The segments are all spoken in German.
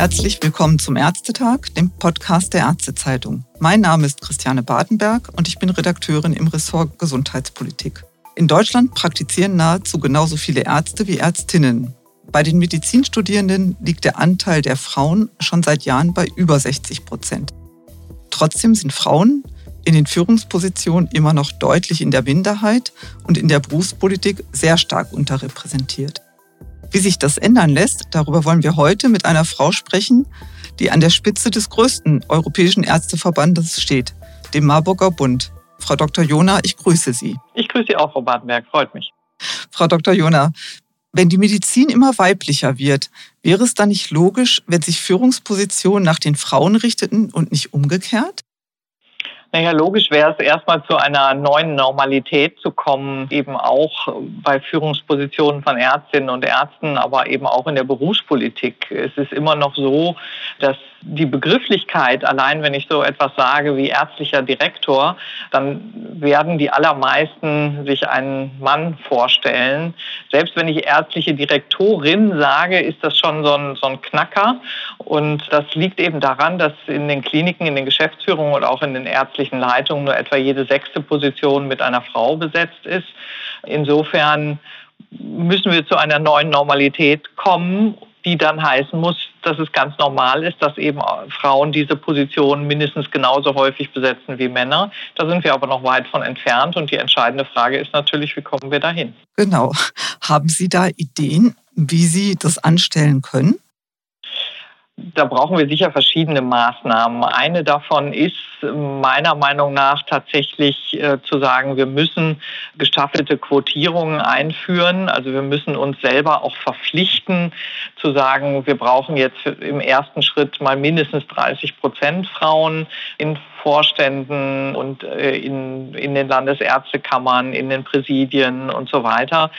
Herzlich willkommen zum Ärztetag, dem Podcast der Ärztezeitung. Mein Name ist Christiane Badenberg und ich bin Redakteurin im Ressort Gesundheitspolitik. In Deutschland praktizieren nahezu genauso viele Ärzte wie Ärztinnen. Bei den Medizinstudierenden liegt der Anteil der Frauen schon seit Jahren bei über 60 Prozent. Trotzdem sind Frauen in den Führungspositionen immer noch deutlich in der Minderheit und in der Berufspolitik sehr stark unterrepräsentiert. Wie sich das ändern lässt, darüber wollen wir heute mit einer Frau sprechen, die an der Spitze des größten europäischen Ärzteverbandes steht, dem Marburger Bund. Frau Dr. Jona, ich grüße Sie. Ich grüße Sie auch, Frau Badenberg, freut mich. Frau Dr. Jona, wenn die Medizin immer weiblicher wird, wäre es dann nicht logisch, wenn sich Führungspositionen nach den Frauen richteten und nicht umgekehrt? Naja, logisch wäre es erstmal zu einer neuen Normalität zu kommen, eben auch bei Führungspositionen von Ärztinnen und Ärzten, aber eben auch in der Berufspolitik. Es ist immer noch so, dass die Begrifflichkeit, allein wenn ich so etwas sage wie ärztlicher Direktor, dann werden die allermeisten sich einen Mann vorstellen. Selbst wenn ich ärztliche Direktorin sage, ist das schon so ein, so ein Knacker. Und das liegt eben daran, dass in den Kliniken, in den Geschäftsführungen und auch in den ärztlichen Leitungen nur etwa jede sechste Position mit einer Frau besetzt ist. Insofern müssen wir zu einer neuen Normalität kommen die dann heißen muss, dass es ganz normal ist, dass eben Frauen diese Position mindestens genauso häufig besetzen wie Männer. Da sind wir aber noch weit von entfernt und die entscheidende Frage ist natürlich, wie kommen wir dahin? Genau. Haben Sie da Ideen, wie Sie das anstellen können? Da brauchen wir sicher verschiedene Maßnahmen. Eine davon ist meiner Meinung nach tatsächlich äh, zu sagen, wir müssen gestaffelte Quotierungen einführen. Also wir müssen uns selber auch verpflichten zu sagen, wir brauchen jetzt im ersten Schritt mal mindestens 30 Prozent Frauen in Vorständen und äh, in, in den Landesärztekammern, in den Präsidien und so weiter.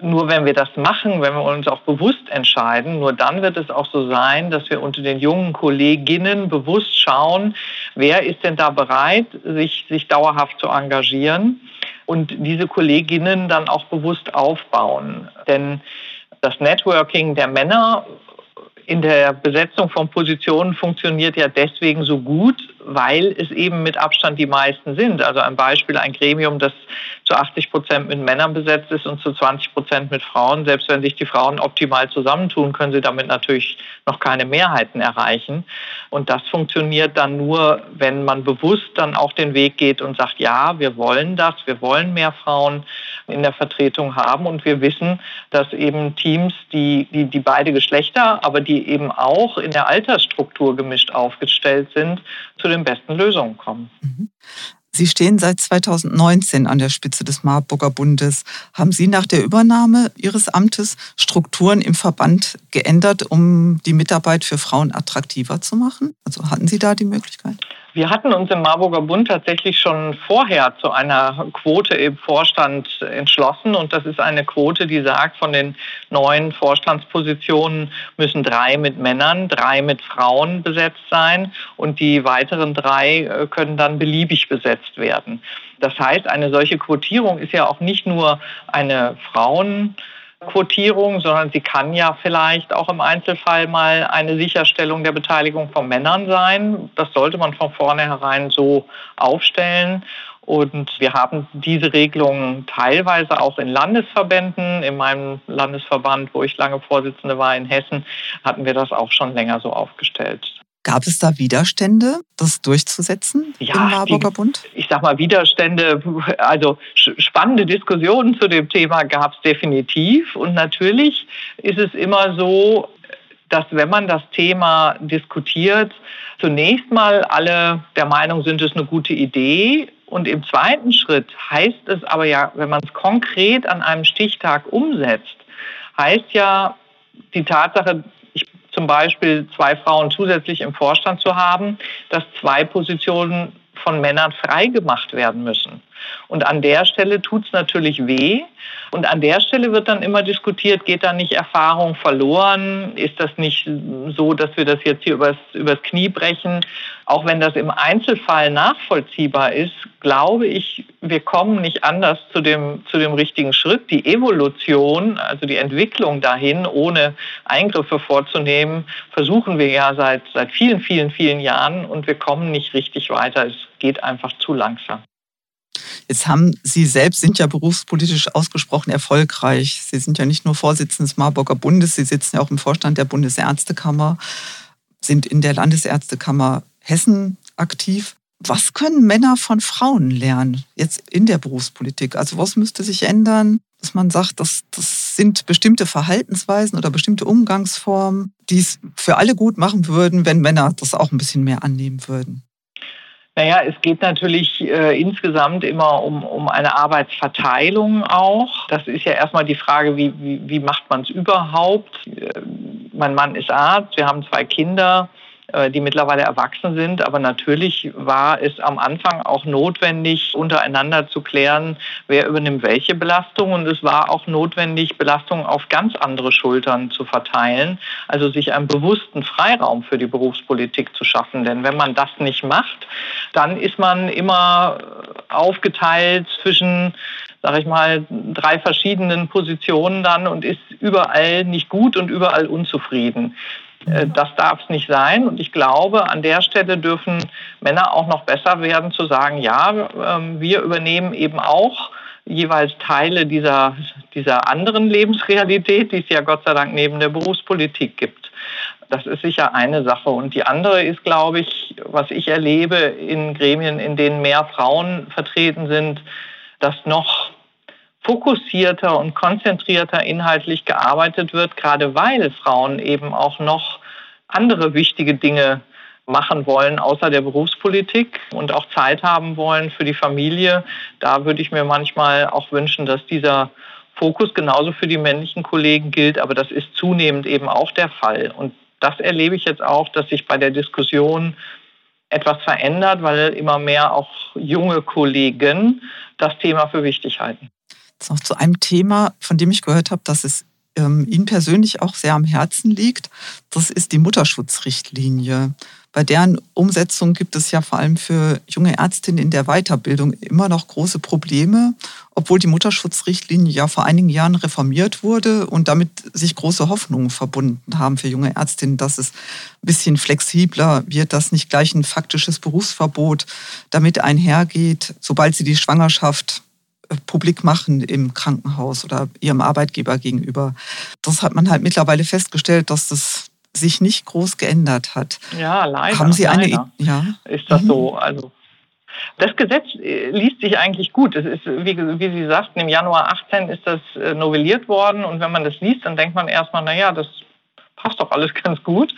Nur wenn wir das machen, wenn wir uns auch bewusst entscheiden, nur dann wird es auch so sein, dass wir unter den jungen Kolleginnen bewusst schauen, wer ist denn da bereit, sich, sich dauerhaft zu engagieren und diese Kolleginnen dann auch bewusst aufbauen. Denn das Networking der Männer in der Besetzung von Positionen funktioniert ja deswegen so gut, weil es eben mit Abstand die meisten sind. Also ein Beispiel, ein Gremium, das zu 80 Prozent mit Männern besetzt ist und zu 20 Prozent mit Frauen. Selbst wenn sich die Frauen optimal zusammentun, können sie damit natürlich noch keine Mehrheiten erreichen. Und das funktioniert dann nur, wenn man bewusst dann auch den Weg geht und sagt, ja, wir wollen das, wir wollen mehr Frauen in der Vertretung haben. Und wir wissen, dass eben Teams, die, die, die beide Geschlechter, aber die eben auch in der Altersstruktur gemischt aufgestellt sind, zu den besten Lösungen kommen. Mhm. Sie stehen seit 2019 an der Spitze des Marburger Bundes. Haben Sie nach der Übernahme Ihres Amtes Strukturen im Verband geändert, um die Mitarbeit für Frauen attraktiver zu machen? Also hatten Sie da die Möglichkeit? Wir hatten uns im Marburger Bund tatsächlich schon vorher zu einer Quote im Vorstand entschlossen. Und das ist eine Quote, die sagt, von den neuen Vorstandspositionen müssen drei mit Männern, drei mit Frauen besetzt sein. Und die weiteren drei äh, können dann beliebig besetzt werden. Das heißt, eine solche Quotierung ist ja auch nicht nur eine Frauen- Quotierung, sondern sie kann ja vielleicht auch im Einzelfall mal eine Sicherstellung der Beteiligung von Männern sein. Das sollte man von vornherein so aufstellen. Und wir haben diese Regelungen teilweise auch in Landesverbänden. In meinem Landesverband, wo ich lange Vorsitzende war in Hessen, hatten wir das auch schon länger so aufgestellt. Gab es da Widerstände, das durchzusetzen ja, im Marburger die, Bund? Ich sag mal Widerstände, also spannende Diskussionen zu dem Thema gab es definitiv. Und natürlich ist es immer so, dass wenn man das Thema diskutiert, zunächst mal alle der Meinung sind, es ist eine gute Idee. Und im zweiten Schritt heißt es aber ja, wenn man es konkret an einem Stichtag umsetzt, heißt ja die Tatsache, zum Beispiel zwei Frauen zusätzlich im Vorstand zu haben, dass zwei Positionen von Männern freigemacht werden müssen. Und an der Stelle tut es natürlich weh. Und an der Stelle wird dann immer diskutiert, geht da nicht Erfahrung verloren? Ist das nicht so, dass wir das jetzt hier übers, übers Knie brechen? Auch wenn das im Einzelfall nachvollziehbar ist, glaube ich, wir kommen nicht anders zu dem, zu dem richtigen Schritt. Die Evolution, also die Entwicklung dahin, ohne Eingriffe vorzunehmen, versuchen wir ja seit, seit vielen, vielen, vielen Jahren und wir kommen nicht richtig weiter. Es geht einfach zu langsam. Jetzt haben Sie selbst sind ja berufspolitisch ausgesprochen erfolgreich. Sie sind ja nicht nur Vorsitzende des Marburger Bundes, Sie sitzen ja auch im Vorstand der Bundesärztekammer, sind in der Landesärztekammer Hessen aktiv. Was können Männer von Frauen lernen jetzt in der Berufspolitik? Also was müsste sich ändern, dass man sagt, das, das sind bestimmte Verhaltensweisen oder bestimmte Umgangsformen, die es für alle gut machen würden, wenn Männer das auch ein bisschen mehr annehmen würden? Naja, es geht natürlich äh, insgesamt immer um, um eine Arbeitsverteilung auch. Das ist ja erstmal die Frage, wie, wie, wie macht man es überhaupt? Äh, mein Mann ist Arzt, wir haben zwei Kinder. Äh, die mittlerweile erwachsen sind. Aber natürlich war es am Anfang auch notwendig, untereinander zu klären, wer übernimmt welche Belastung. Und es war auch notwendig, Belastungen auf ganz andere Schultern zu verteilen. Also sich einen bewussten Freiraum für die Berufspolitik zu schaffen. Denn wenn man das nicht macht, dann ist man immer aufgeteilt zwischen sage ich mal, drei verschiedenen Positionen dann und ist überall nicht gut und überall unzufrieden. Äh, das darf es nicht sein. Und ich glaube, an der Stelle dürfen Männer auch noch besser werden, zu sagen, ja, ähm, wir übernehmen eben auch jeweils Teile dieser, dieser anderen Lebensrealität, die es ja Gott sei Dank neben der Berufspolitik gibt. Das ist sicher eine Sache. Und die andere ist, glaube ich, was ich erlebe in Gremien, in denen mehr Frauen vertreten sind, dass noch fokussierter und konzentrierter inhaltlich gearbeitet wird, gerade weil Frauen eben auch noch andere wichtige Dinge machen wollen außer der Berufspolitik und auch Zeit haben wollen für die Familie. Da würde ich mir manchmal auch wünschen, dass dieser Fokus genauso für die männlichen Kollegen gilt, aber das ist zunehmend eben auch der Fall. Und das erlebe ich jetzt auch, dass sich bei der Diskussion etwas verändert, weil immer mehr auch junge Kollegen das Thema für wichtig halten. Noch zu einem Thema, von dem ich gehört habe, dass es ähm, Ihnen persönlich auch sehr am Herzen liegt. Das ist die Mutterschutzrichtlinie. Bei deren Umsetzung gibt es ja vor allem für junge Ärztinnen in der Weiterbildung immer noch große Probleme, obwohl die Mutterschutzrichtlinie ja vor einigen Jahren reformiert wurde und damit sich große Hoffnungen verbunden haben für junge Ärztinnen, dass es ein bisschen flexibler wird, dass nicht gleich ein faktisches Berufsverbot damit einhergeht, sobald sie die Schwangerschaft publik machen im Krankenhaus oder ihrem Arbeitgeber gegenüber. Das hat man halt mittlerweile festgestellt, dass das sich nicht groß geändert hat. Ja, leider. Haben Sie eine leider ja? Ist das mhm. so? Also das Gesetz äh, liest sich eigentlich gut. Es ist, wie, wie, Sie sagten, im Januar 18 ist das äh, novelliert worden und wenn man das liest, dann denkt man erstmal, naja, das passt doch alles ganz gut.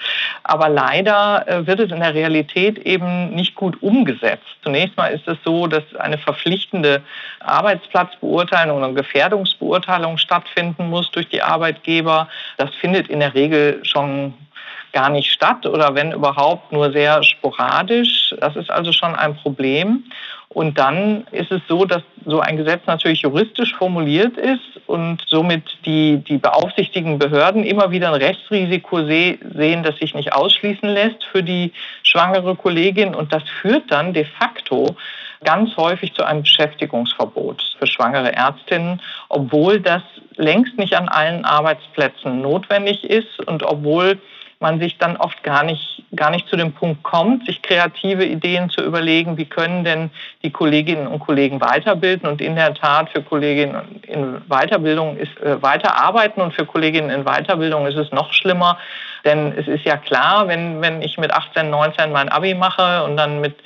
Aber leider äh, wird es in der Realität eben nicht gut umgesetzt. Zunächst mal ist es so, dass eine verpflichtende Arbeitsplatzbeurteilung oder Gefährdungsbeurteilung stattfinden muss durch die Arbeitgeber. Das findet in der Regel schon gar nicht statt oder wenn überhaupt nur sehr sporadisch. Das ist also schon ein Problem. Und dann ist es so, dass so ein Gesetz natürlich juristisch formuliert ist und somit die, die beaufsichtigen Behörden immer wieder ein Rechtsrisiko sehen, das sich nicht ausschließen lässt für die schwangere Kollegin. Und das führt dann de facto ganz häufig zu einem Beschäftigungsverbot für schwangere Ärztinnen, obwohl das längst nicht an allen Arbeitsplätzen notwendig ist und obwohl man sich dann oft gar nicht, gar nicht zu dem Punkt kommt, sich kreative Ideen zu überlegen, wie können denn die Kolleginnen und Kollegen weiterbilden. Und in der Tat für Kolleginnen in Weiterbildung ist äh, weiterarbeiten und für Kolleginnen in Weiterbildung ist es noch schlimmer. Denn es ist ja klar, wenn, wenn ich mit 18, 19 mein Abi mache und dann mit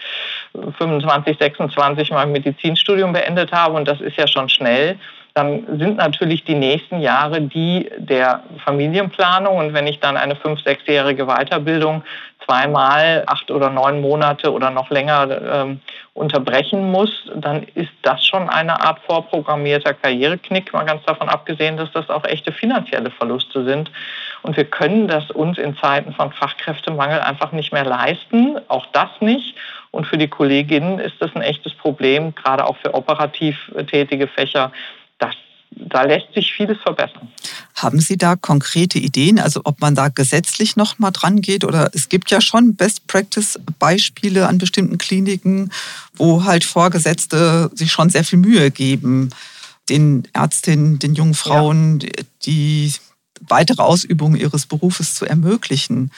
25, 26 mein Medizinstudium beendet habe, und das ist ja schon schnell, dann sind natürlich die nächsten Jahre die der Familienplanung. Und wenn ich dann eine fünf-, sechsjährige Weiterbildung zweimal acht oder neun Monate oder noch länger ähm, unterbrechen muss, dann ist das schon eine Art vorprogrammierter Karriereknick, mal ganz davon abgesehen, dass das auch echte finanzielle Verluste sind. Und wir können das uns in Zeiten von Fachkräftemangel einfach nicht mehr leisten, auch das nicht. Und für die Kolleginnen ist das ein echtes Problem, gerade auch für operativ tätige Fächer, dass da lässt sich vieles verbessern. Haben Sie da konkrete Ideen, also ob man da gesetzlich noch mal dran geht oder es gibt ja schon Best Practice Beispiele an bestimmten Kliniken, wo halt Vorgesetzte sich schon sehr viel Mühe geben, den Ärztinnen, den jungen Frauen, ja. die weitere Ausübung ihres Berufes zu ermöglichen.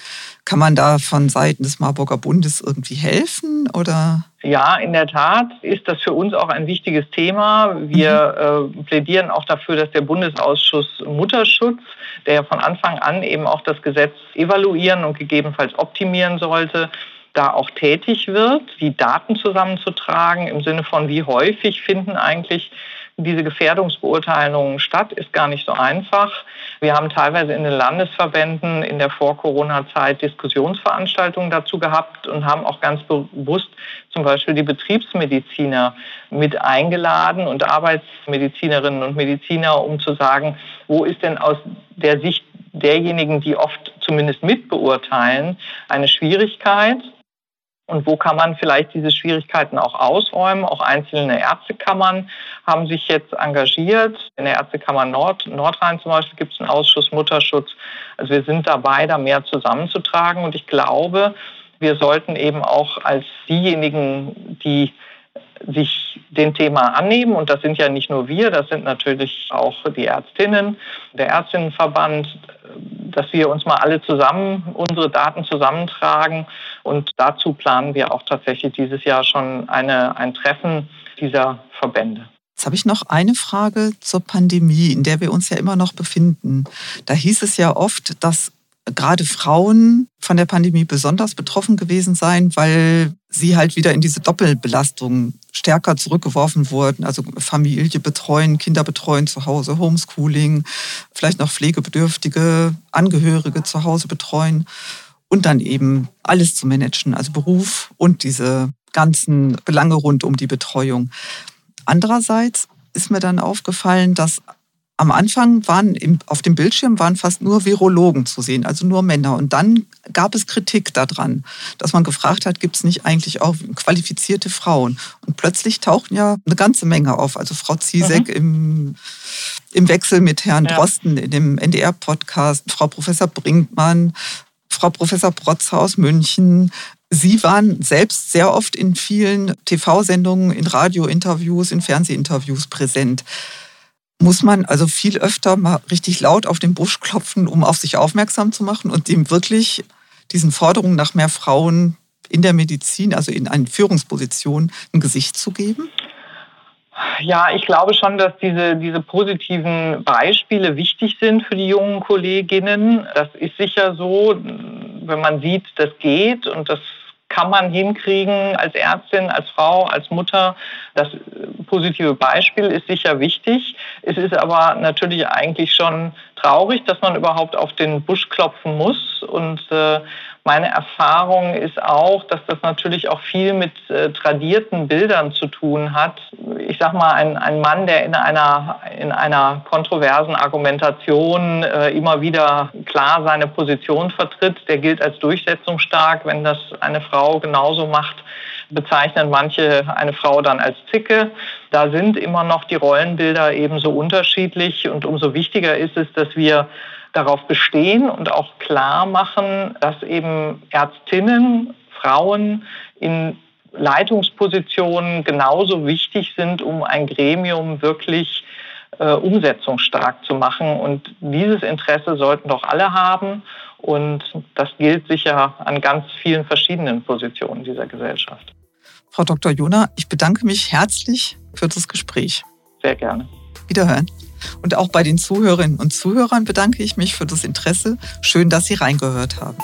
Kann man da von Seiten des Marburger Bundes irgendwie helfen oder? Ja, in der Tat ist das für uns auch ein wichtiges Thema. Wir mhm. äh, plädieren auch dafür, dass der Bundesausschuss Mutterschutz, der von Anfang an eben auch das Gesetz evaluieren und gegebenenfalls optimieren sollte, da auch tätig wird, die Daten zusammenzutragen im Sinne von, wie häufig finden eigentlich diese Gefährdungsbeurteilungen statt, ist gar nicht so einfach. Wir haben teilweise in den Landesverbänden in der Vor-Corona-Zeit Diskussionsveranstaltungen dazu gehabt und haben auch ganz bewusst zum Beispiel die Betriebsmediziner mit eingeladen und Arbeitsmedizinerinnen und Mediziner, um zu sagen, wo ist denn aus der Sicht derjenigen, die oft zumindest mitbeurteilen, eine Schwierigkeit und wo kann man vielleicht diese Schwierigkeiten auch ausräumen? Auch einzelne Ärztekammern haben sich jetzt engagiert. In der Ärztekammer Nord, Nordrhein zum Beispiel gibt es einen Ausschuss Mutterschutz. Also wir sind dabei, da mehr zusammenzutragen. Und ich glaube, wir sollten eben auch als diejenigen, die sich dem Thema annehmen. Und das sind ja nicht nur wir, das sind natürlich auch die Ärztinnen, der Ärztinnenverband, dass wir uns mal alle zusammen unsere Daten zusammentragen. Und dazu planen wir auch tatsächlich dieses Jahr schon eine, ein Treffen dieser Verbände. Jetzt habe ich noch eine Frage zur Pandemie, in der wir uns ja immer noch befinden. Da hieß es ja oft, dass gerade Frauen von der Pandemie besonders betroffen gewesen seien, weil sie halt wieder in diese Doppelbelastung stärker zurückgeworfen wurden. Also Familie betreuen, Kinder betreuen zu Hause, Homeschooling, vielleicht noch pflegebedürftige Angehörige zu Hause betreuen und dann eben alles zu managen, also Beruf und diese ganzen Belange rund um die Betreuung. Andererseits ist mir dann aufgefallen, dass am Anfang waren im, auf dem Bildschirm waren fast nur Virologen zu sehen, also nur Männer. Und dann gab es Kritik daran, dass man gefragt hat, gibt es nicht eigentlich auch qualifizierte Frauen? Und plötzlich tauchten ja eine ganze Menge auf. Also Frau Ziesek mhm. im, im Wechsel mit Herrn ja. Drosten in dem NDR-Podcast, Frau Professor Brinkmann, Frau Professor Protzer aus München, Sie waren selbst sehr oft in vielen TV-Sendungen, in Radiointerviews, in Fernsehinterviews präsent muss man also viel öfter mal richtig laut auf den Busch klopfen, um auf sich aufmerksam zu machen und dem wirklich diesen Forderungen nach mehr Frauen in der Medizin, also in einen Führungsposition, ein Gesicht zu geben? Ja, ich glaube schon, dass diese, diese positiven Beispiele wichtig sind für die jungen Kolleginnen. Das ist sicher so, wenn man sieht, das geht und das kann man hinkriegen als Ärztin, als Frau, als Mutter. Das positive Beispiel ist sicher wichtig. Es ist aber natürlich eigentlich schon traurig, dass man überhaupt auf den Busch klopfen muss. Und äh, meine Erfahrung ist auch, dass das natürlich auch viel mit äh, tradierten Bildern zu tun hat. Ich sag mal, ein, ein Mann, der in einer, in einer kontroversen Argumentation äh, immer wieder klar seine Position vertritt, der gilt als durchsetzungsstark. Wenn das eine Frau genauso macht, bezeichnen manche eine Frau dann als Zicke. Da sind immer noch die Rollenbilder ebenso unterschiedlich und umso wichtiger ist es, dass wir darauf bestehen und auch klar machen, dass eben Ärztinnen, Frauen in Leitungspositionen genauso wichtig sind, um ein Gremium wirklich äh, umsetzungsstark zu machen. Und dieses Interesse sollten doch alle haben. Und das gilt sicher an ganz vielen verschiedenen Positionen dieser Gesellschaft. Frau Dr. Jona, ich bedanke mich herzlich für das Gespräch. Sehr gerne. Wiederhören. Und auch bei den Zuhörerinnen und Zuhörern bedanke ich mich für das Interesse. Schön, dass Sie reingehört haben.